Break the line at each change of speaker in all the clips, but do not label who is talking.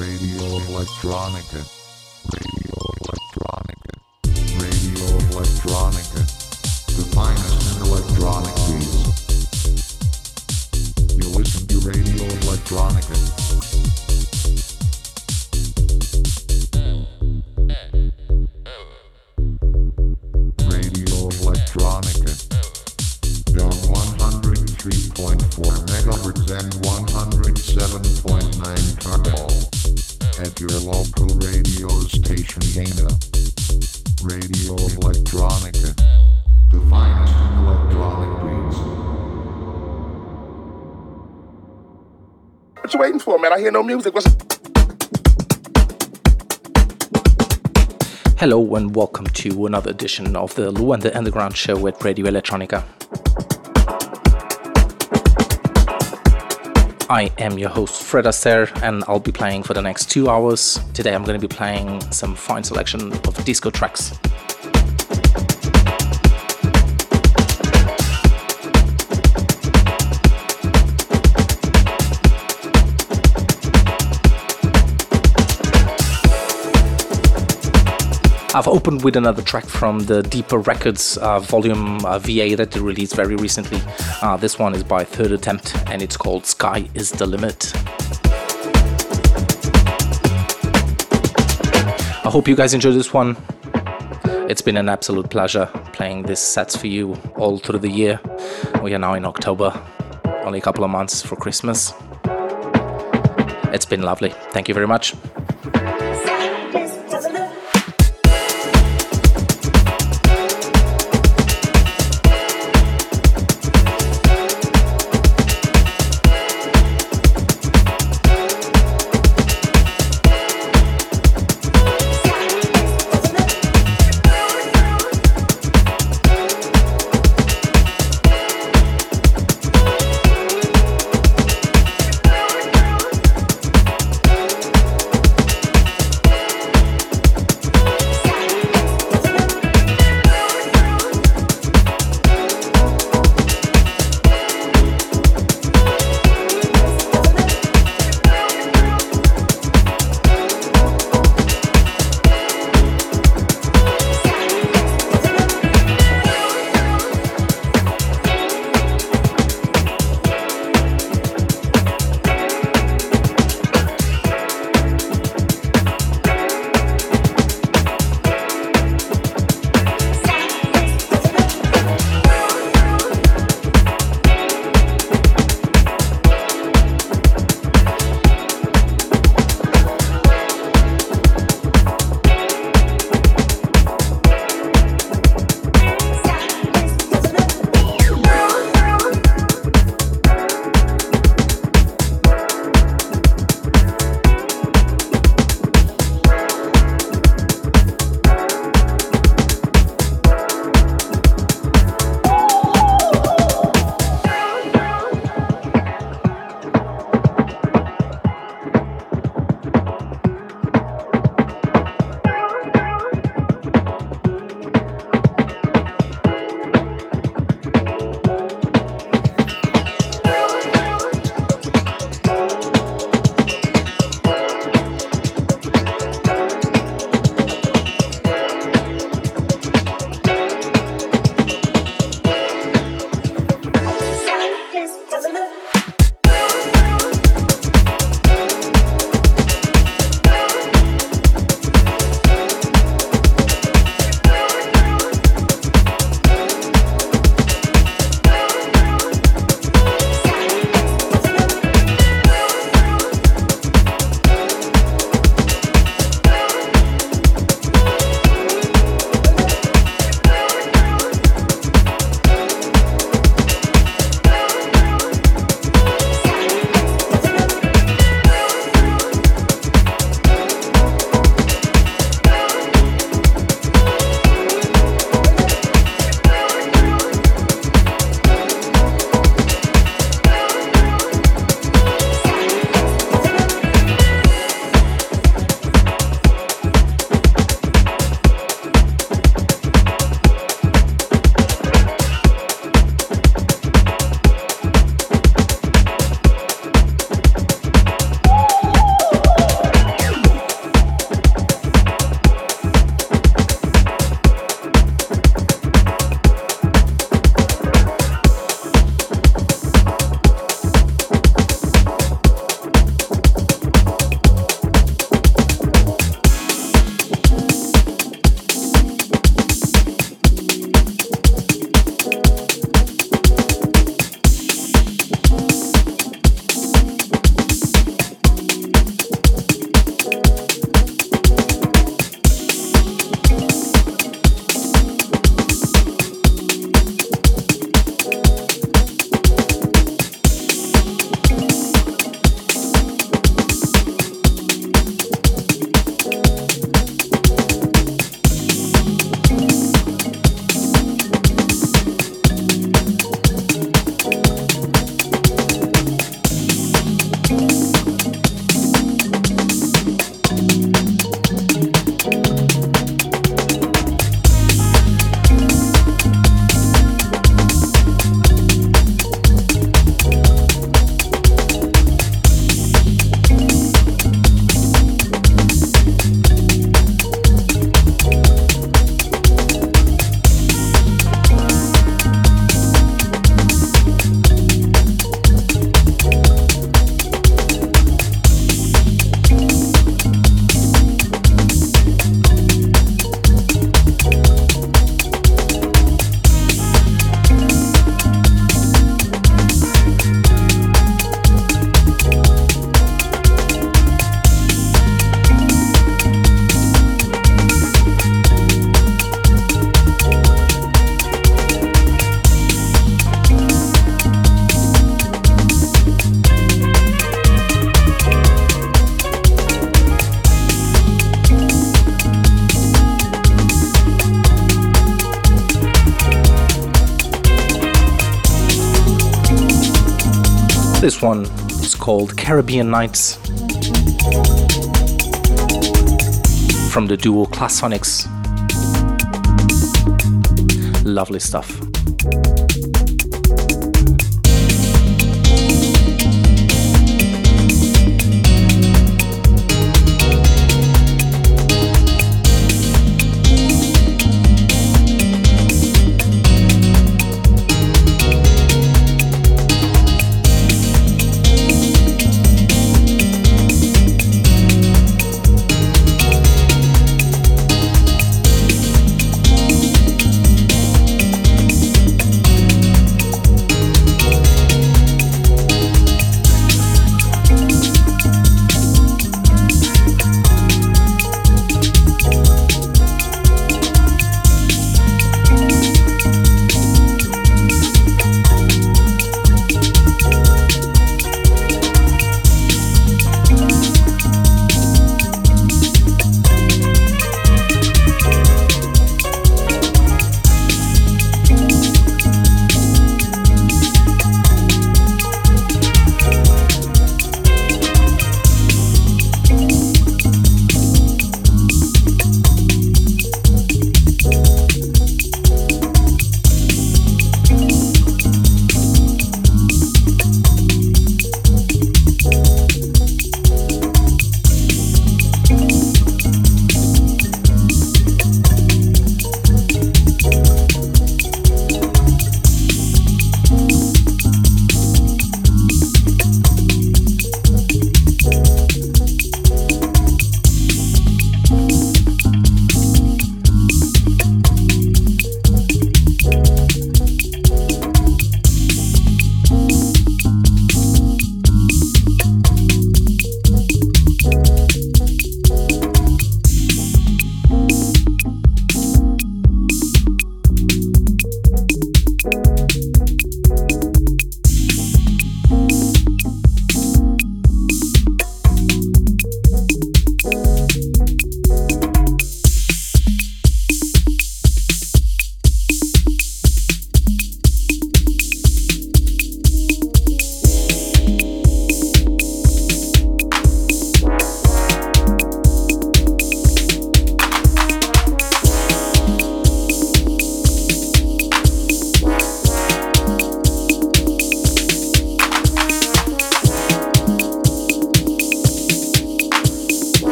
Radio Electronica.
Hear no music. What's
Hello and welcome to another edition of the Luanda Underground show at Radio Electronica. I am your host Fred Aster and I'll be playing for the next two hours. Today I'm going to be playing some fine selection of disco tracks. I've opened with another track from the Deepa Records uh, volume uh, VA that they released very recently. Uh, this one is by Third Attempt and it's called Sky is the Limit. I hope you guys enjoy this one. It's been an absolute pleasure playing these sets for you all through the year. We are now in October, only a couple of months for Christmas. It's been lovely. Thank you very much. This one is called Caribbean Nights from the duo Classonix. Lovely stuff.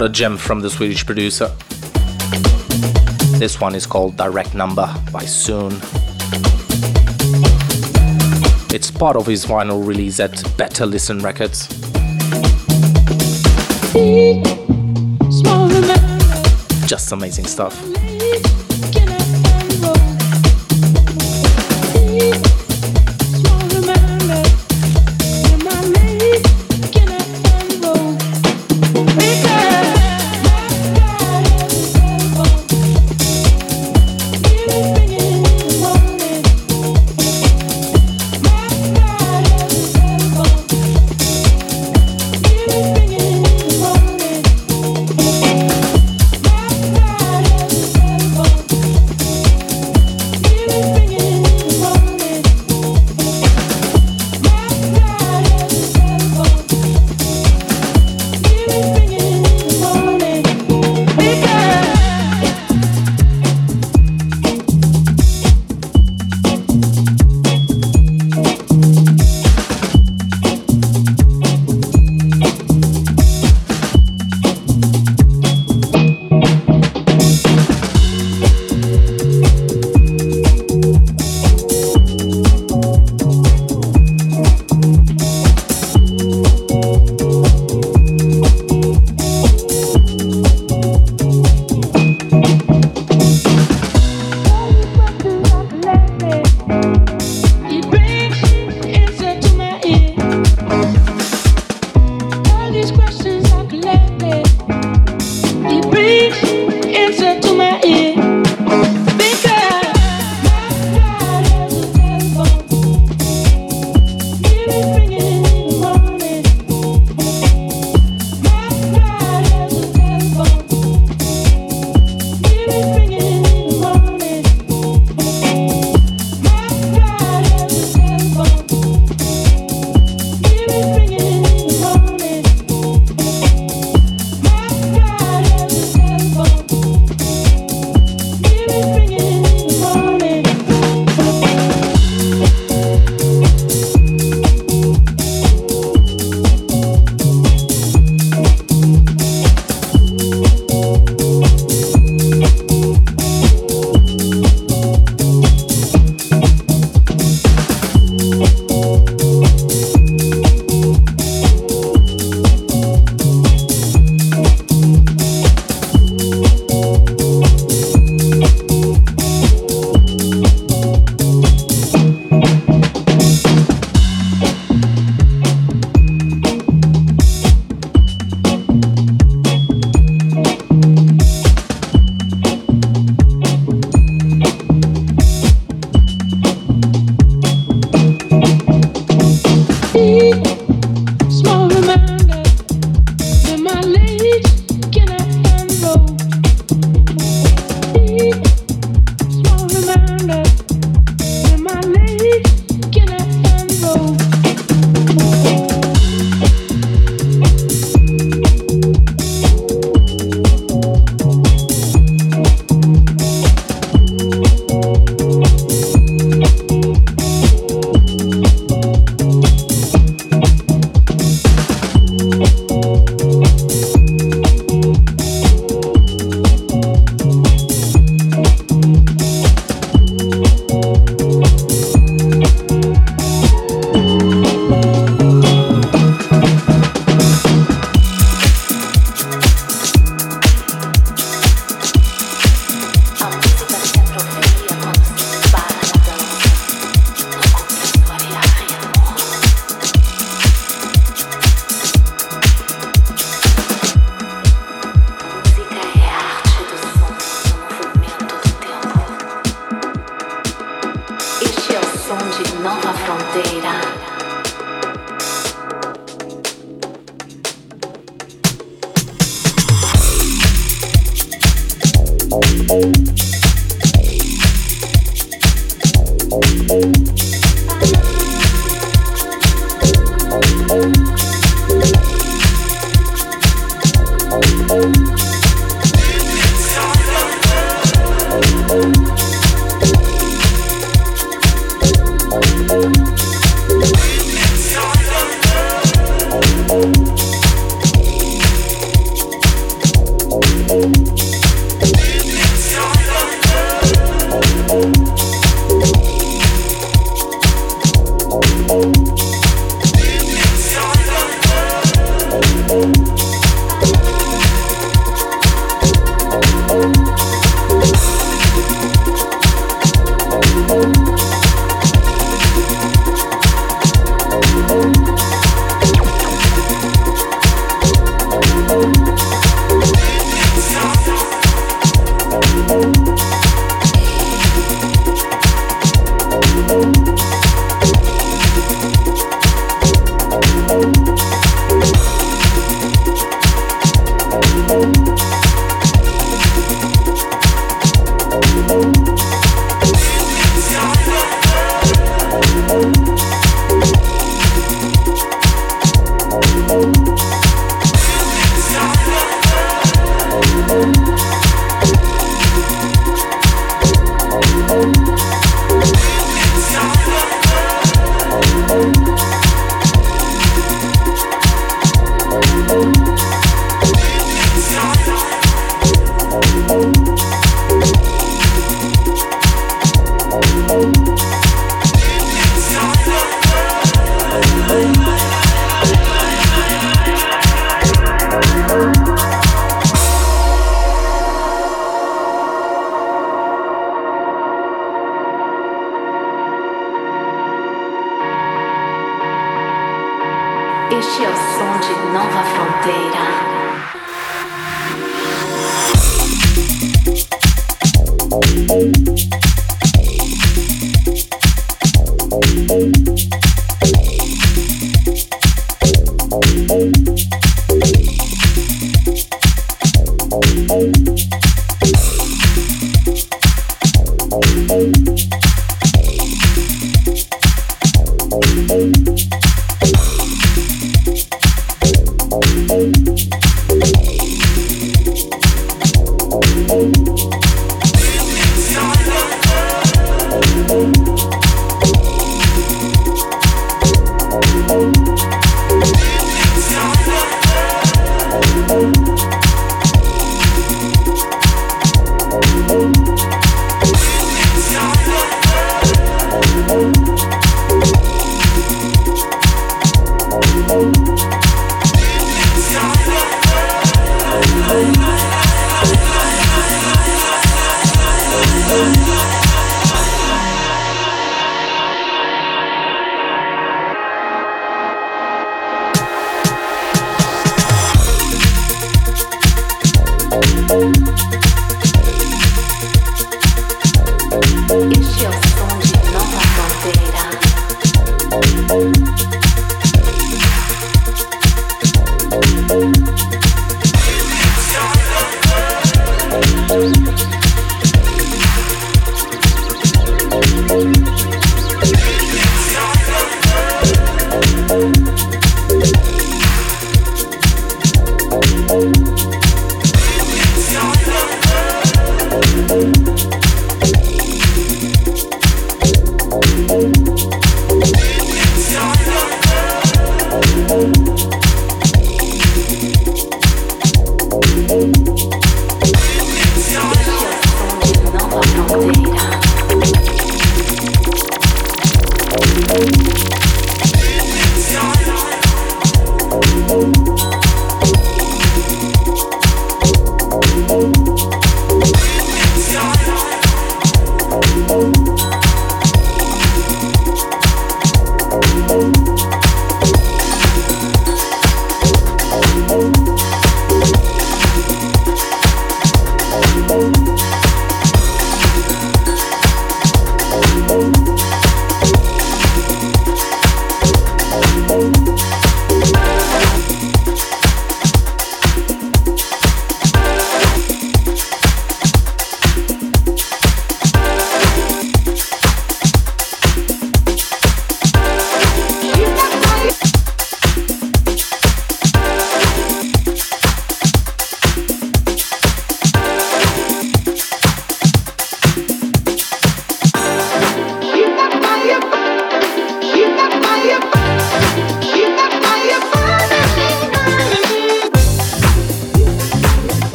What a gem from the Swedish producer. This one is called Direct Number by Sune. It's part of his vinyl release at Better Listen Records. Just amazing stuff.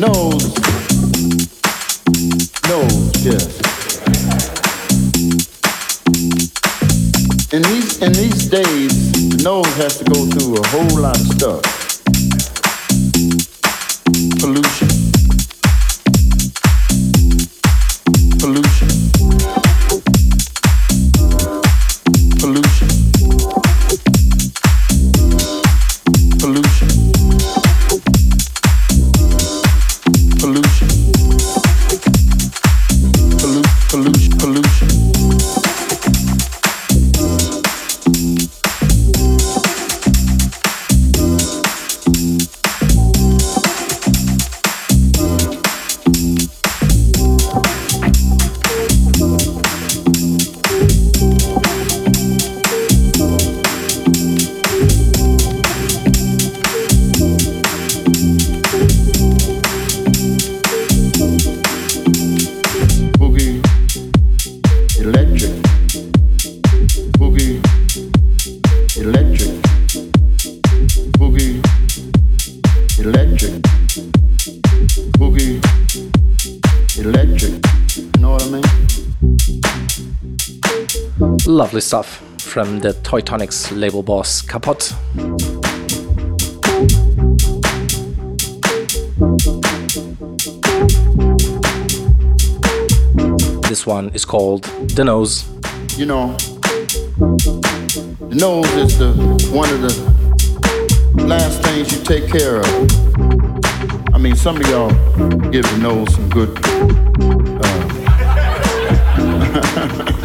Nose, nose, yes. In these in these days, the nose has to go through a whole lot of stuff. Pollution.
from the Toy Tonics label boss Kapote. This one is called The Nose.
You know, the nose is the one of the last things you take care of. I mean, some of y'all give the nose some good. Uh,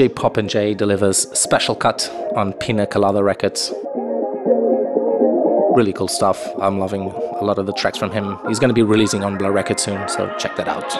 DJ Popinjay delivers special cut on Pina Colada Records. Really cool stuff. I'm loving a lot of the tracks from him. He's going to be releasing on Blur Records soon, so check that out.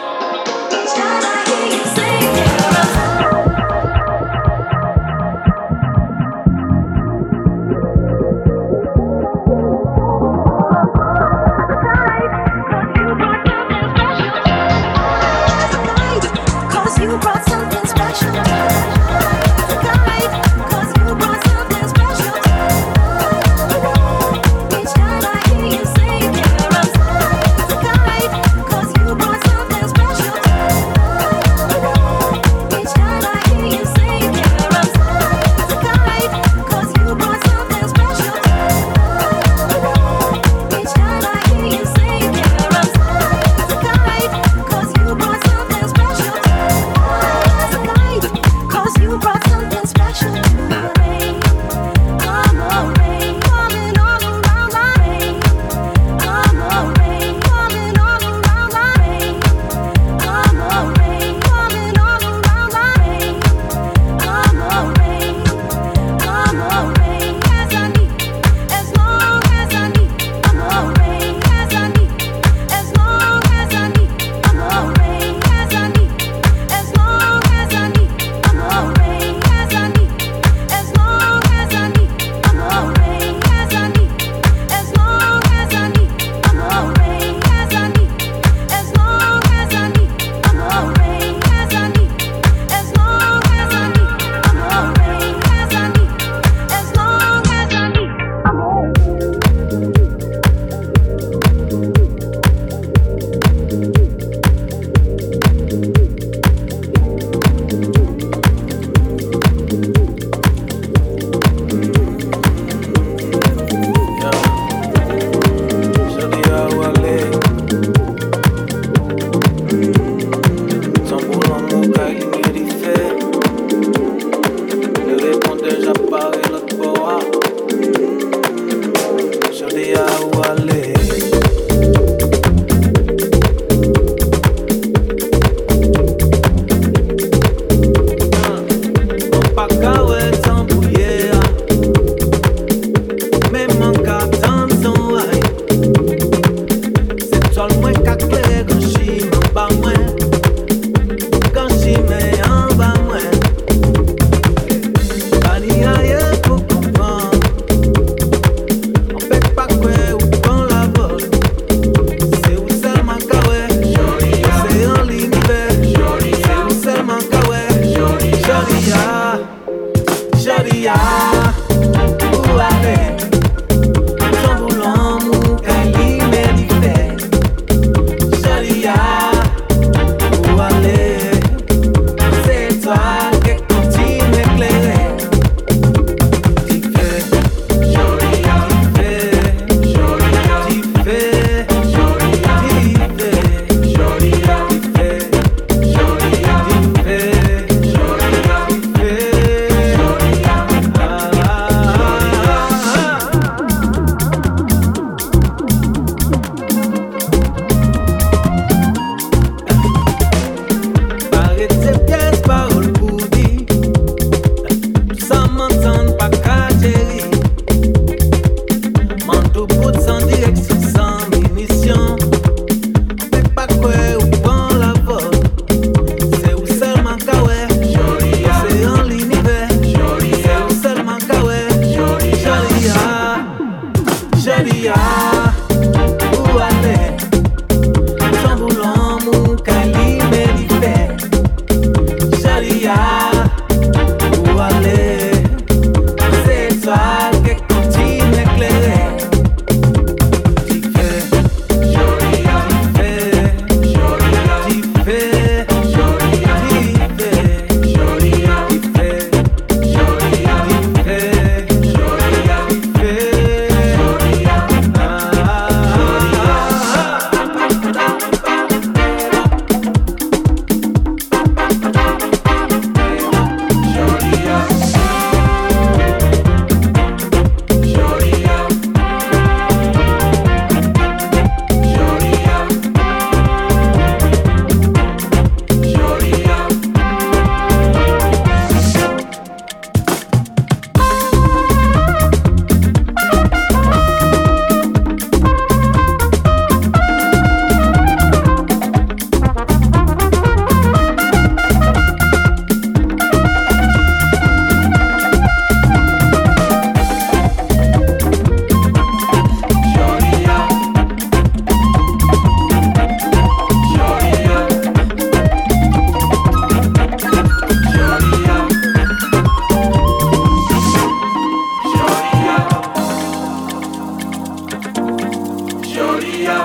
Di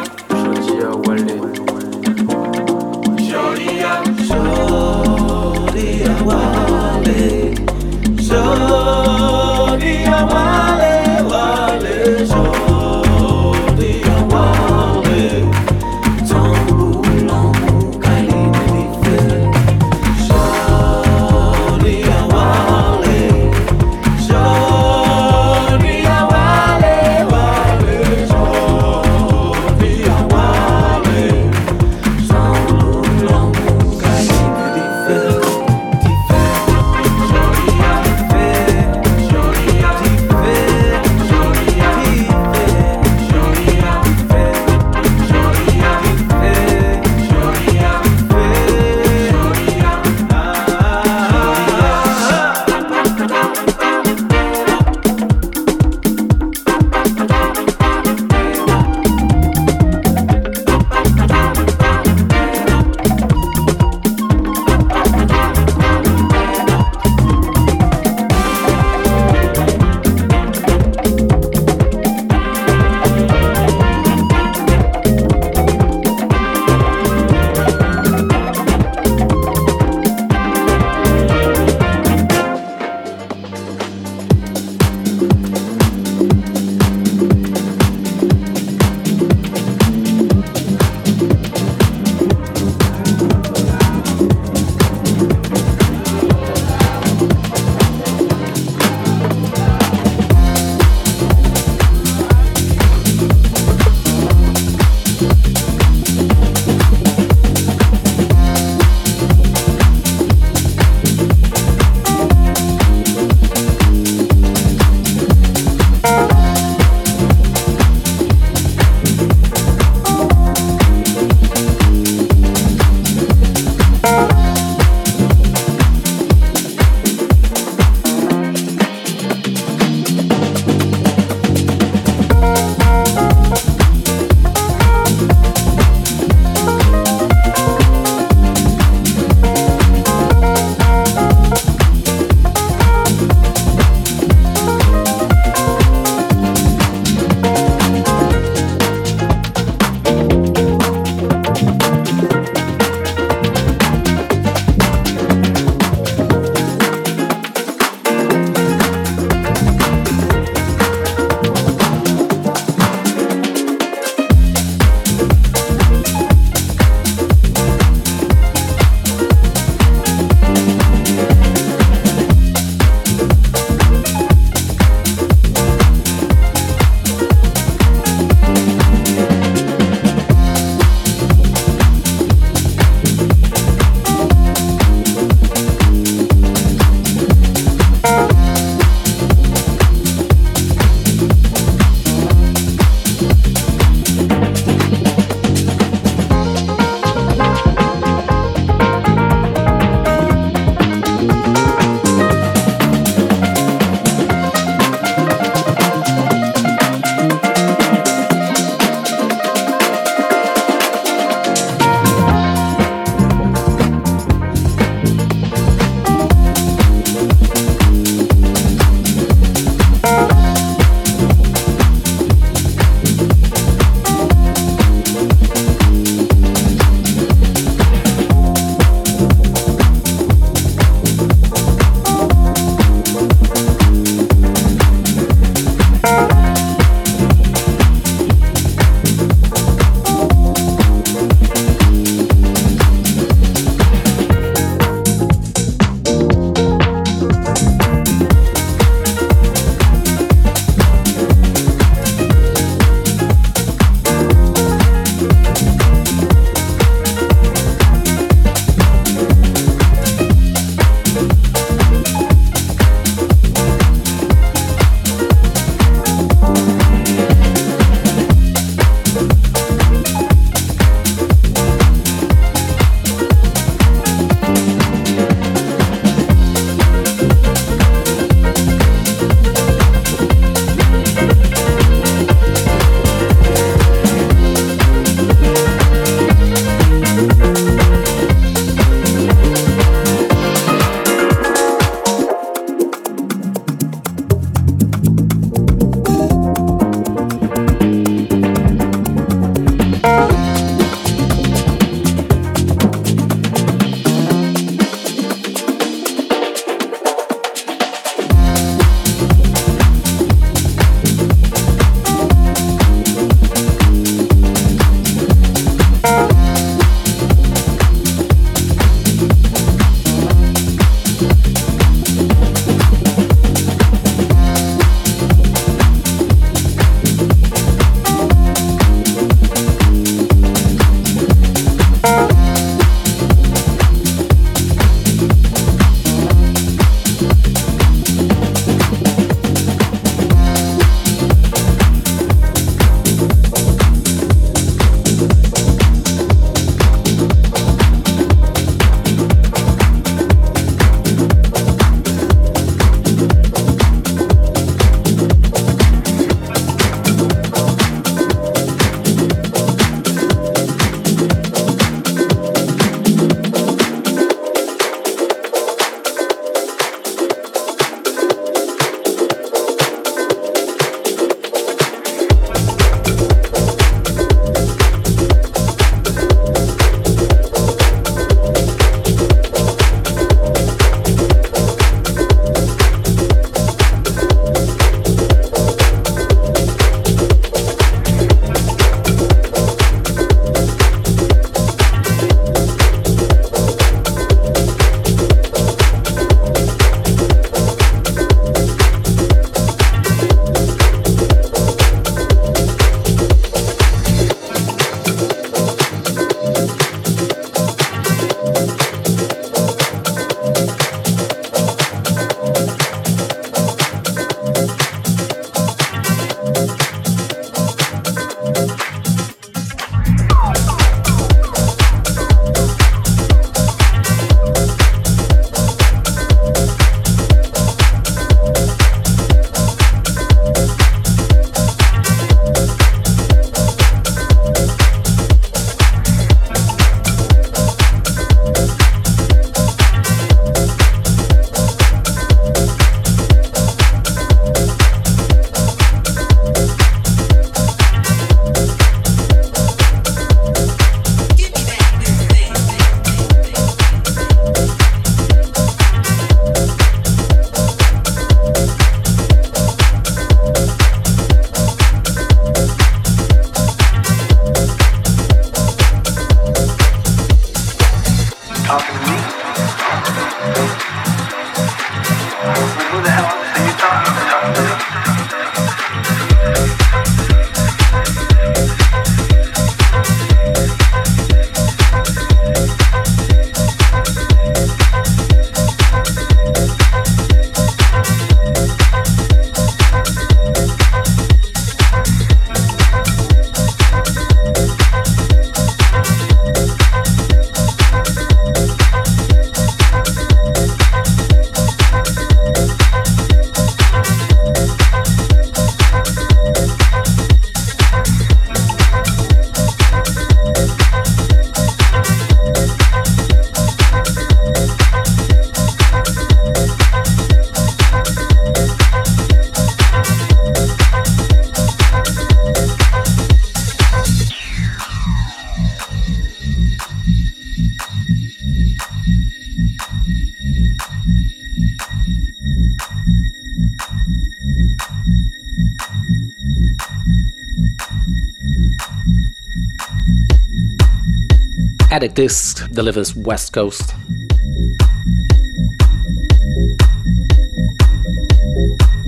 Addict Disc delivers West Coast.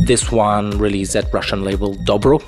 This one released at Russian label Dobro.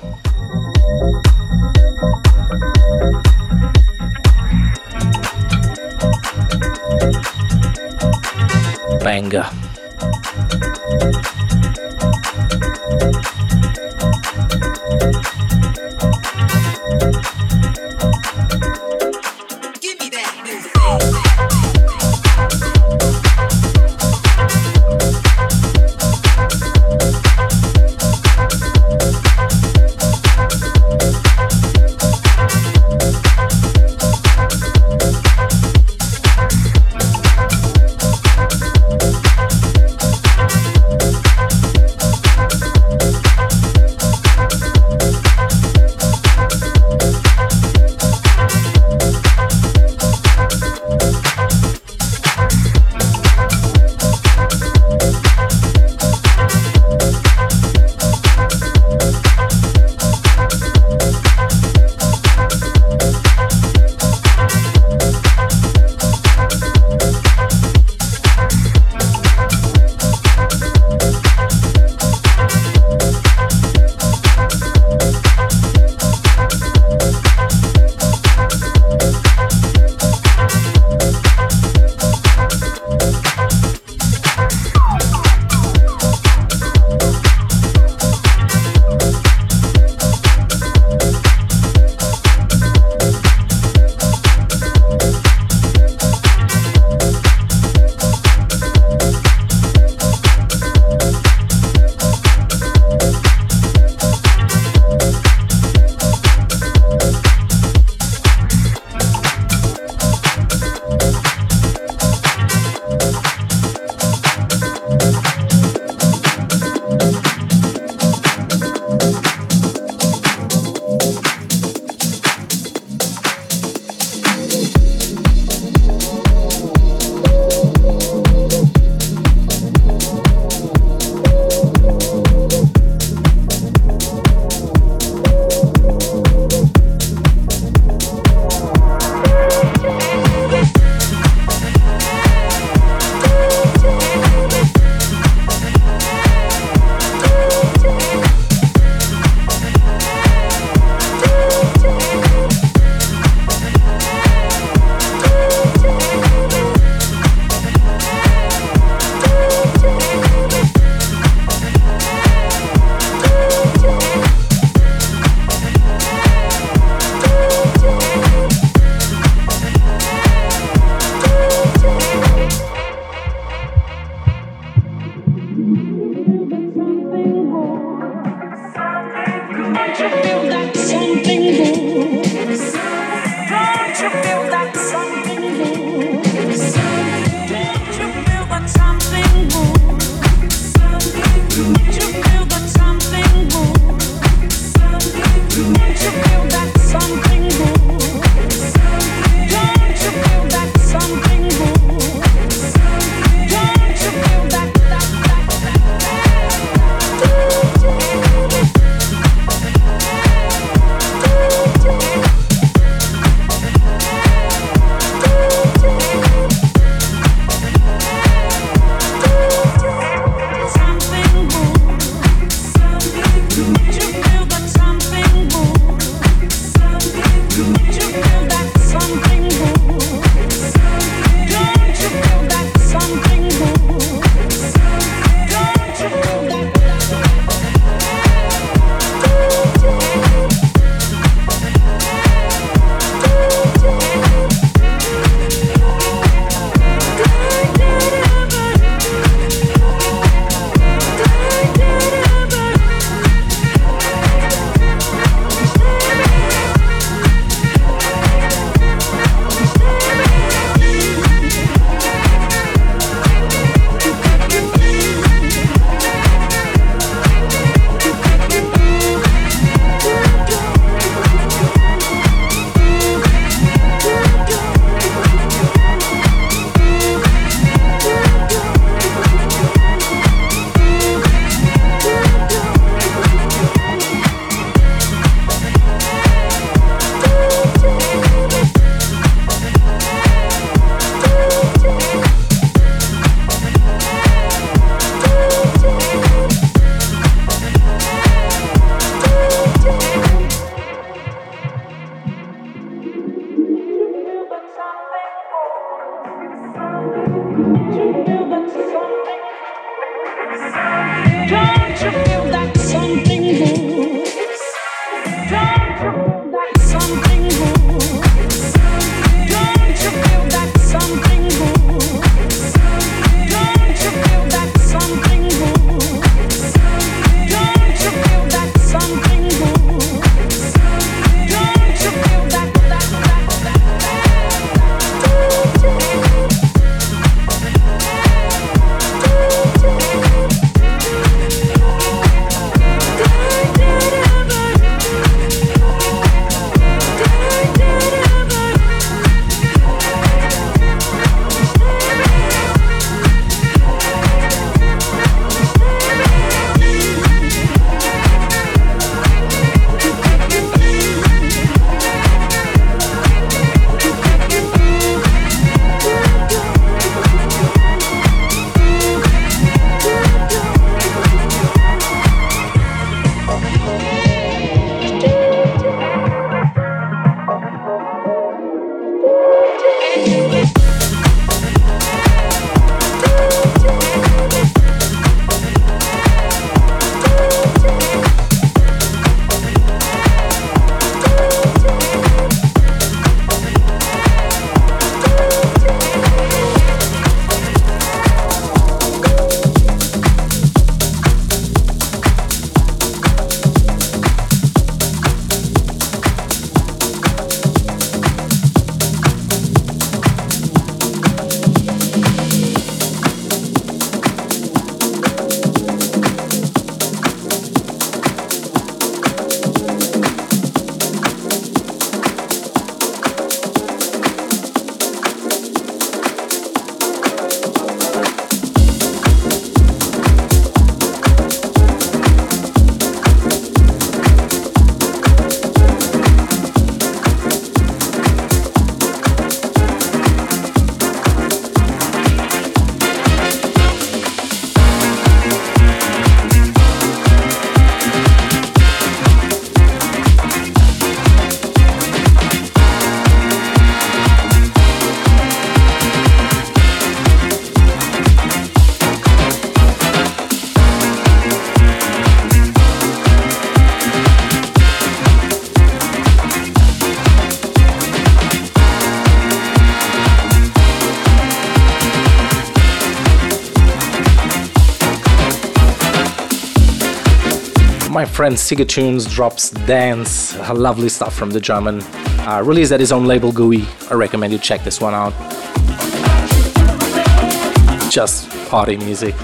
Friend Siggatunez drops Dance, lovely stuff from the German. Uh, released at his own label GOOEY. I recommend you check this one out. Just party music.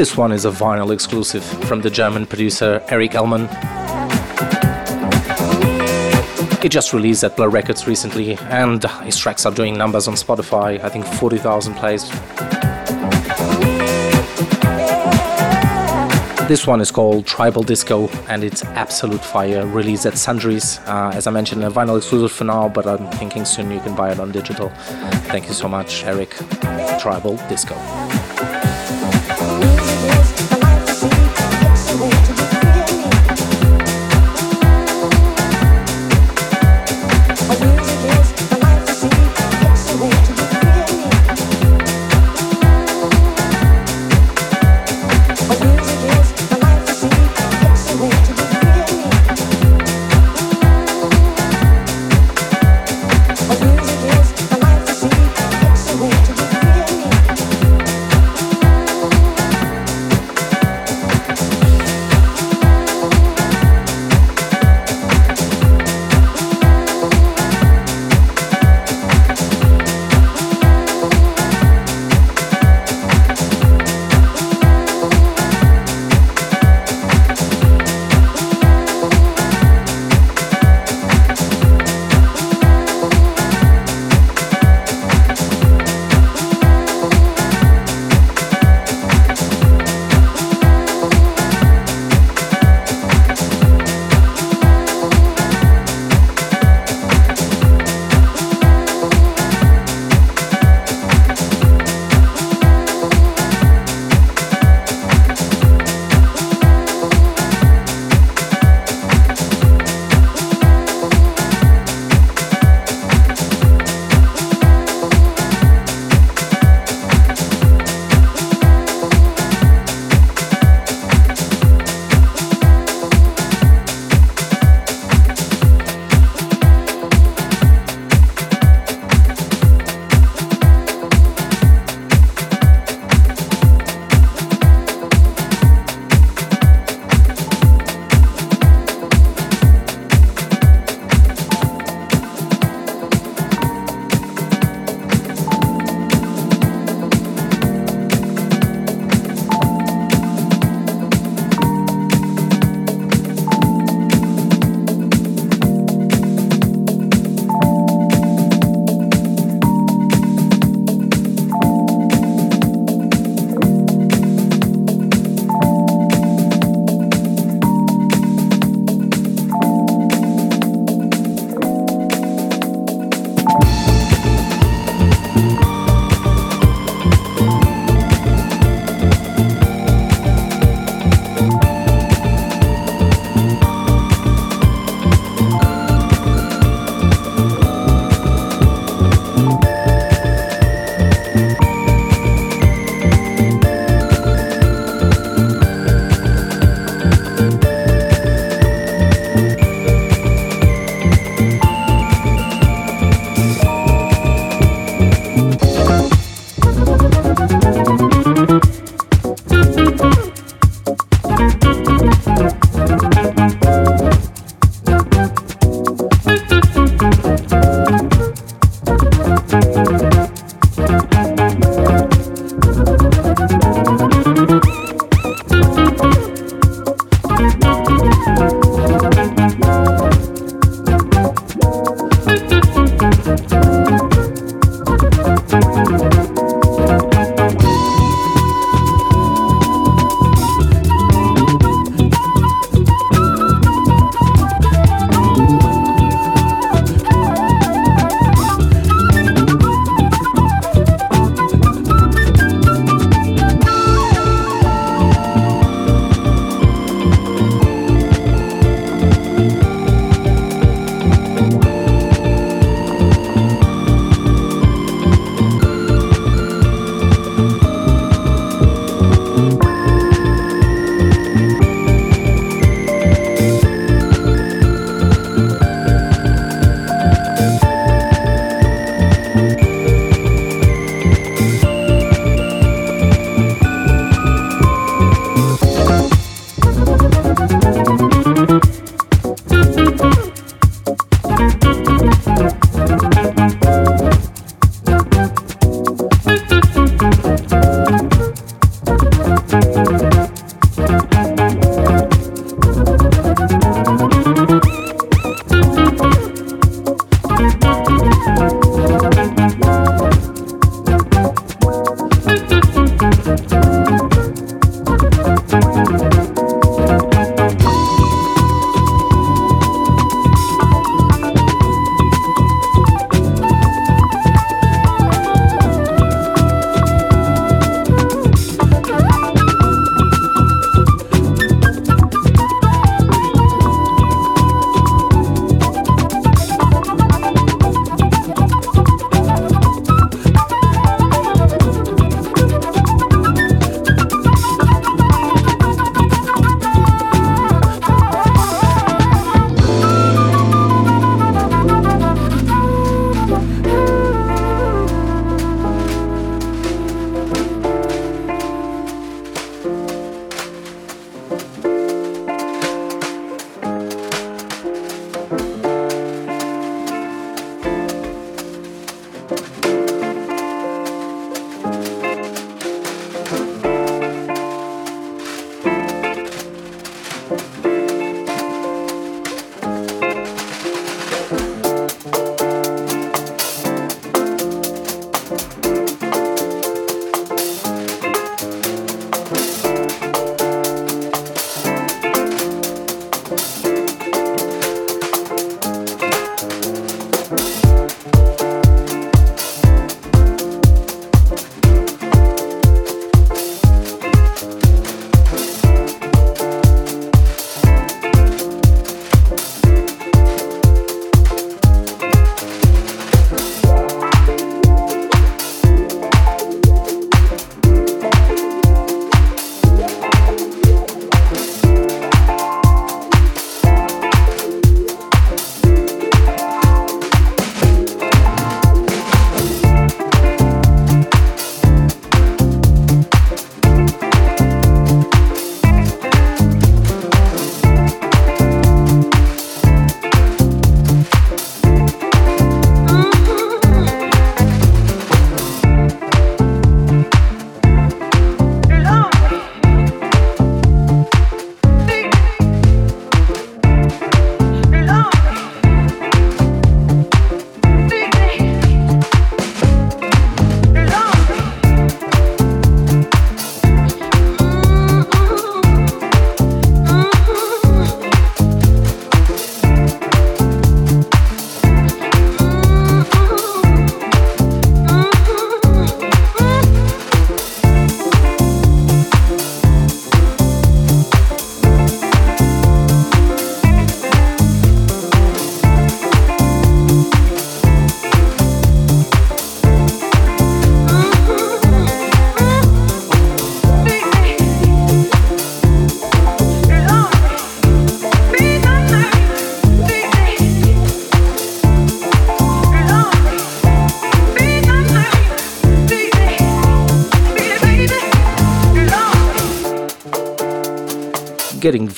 This one is a vinyl exclusive from the German producer Erik Ellmann. He just released at Blur Records recently, and his tracks are doing numbers on Spotify. I think 40,000 plays. This one is called Tribal Disco and it's absolute fire. Released at Sundries, uh, as I mentioned, a vinyl exclusive for now, but I'm thinking soon you can buy it on digital. Thank you so much, Erik. Tribal Disco.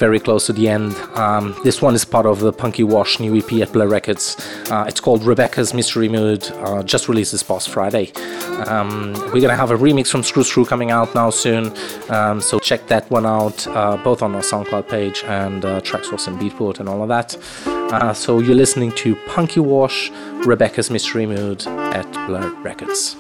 Very close to the end. Um, this one is part of the Punky Wash new EP at Blur Records. Uh, it's called Rebecca's Mystery Mood, uh, just released this past Friday. Um, we're gonna have a remix from Scruscru coming out now soon, um, so check that one out, uh, both on our SoundCloud page and uh, Traxsource and Beatport and all of that. Uh, so you're listening to Punky Wash, Rebecca's Mystery Mood at Blur Records.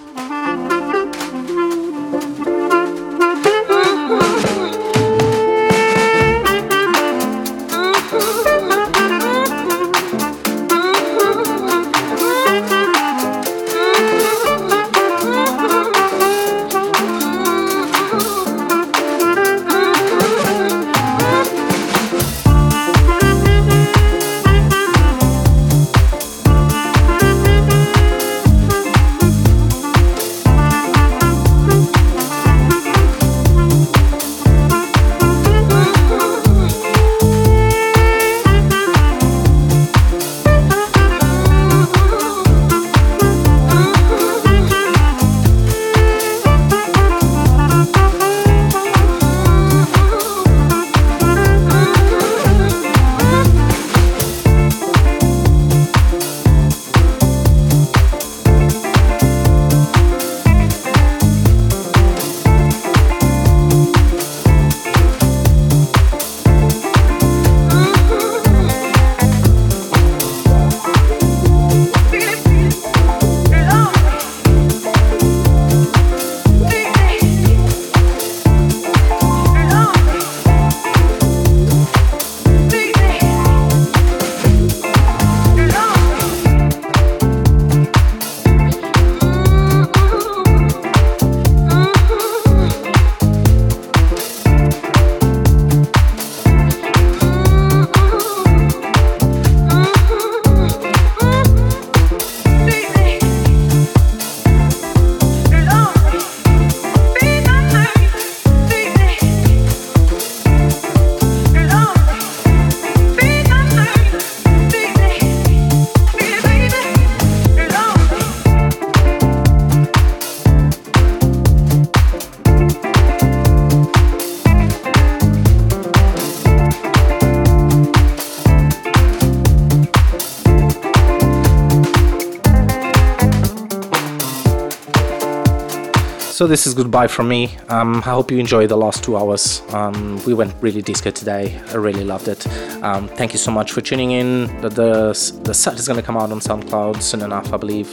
Is goodbye from me. Um, I hope you enjoyed the last two hours. Um, we went really disco today. I really loved it. Um, thank you so much for tuning in. The, the, the set is going to come out on SoundCloud soon enough, I believe.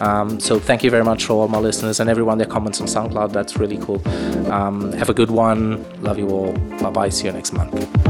Um, so thank you very much for all my listeners and everyone that comments on SoundCloud. That's really cool. Um, have a good one. Love you all. Bye bye. See you next month.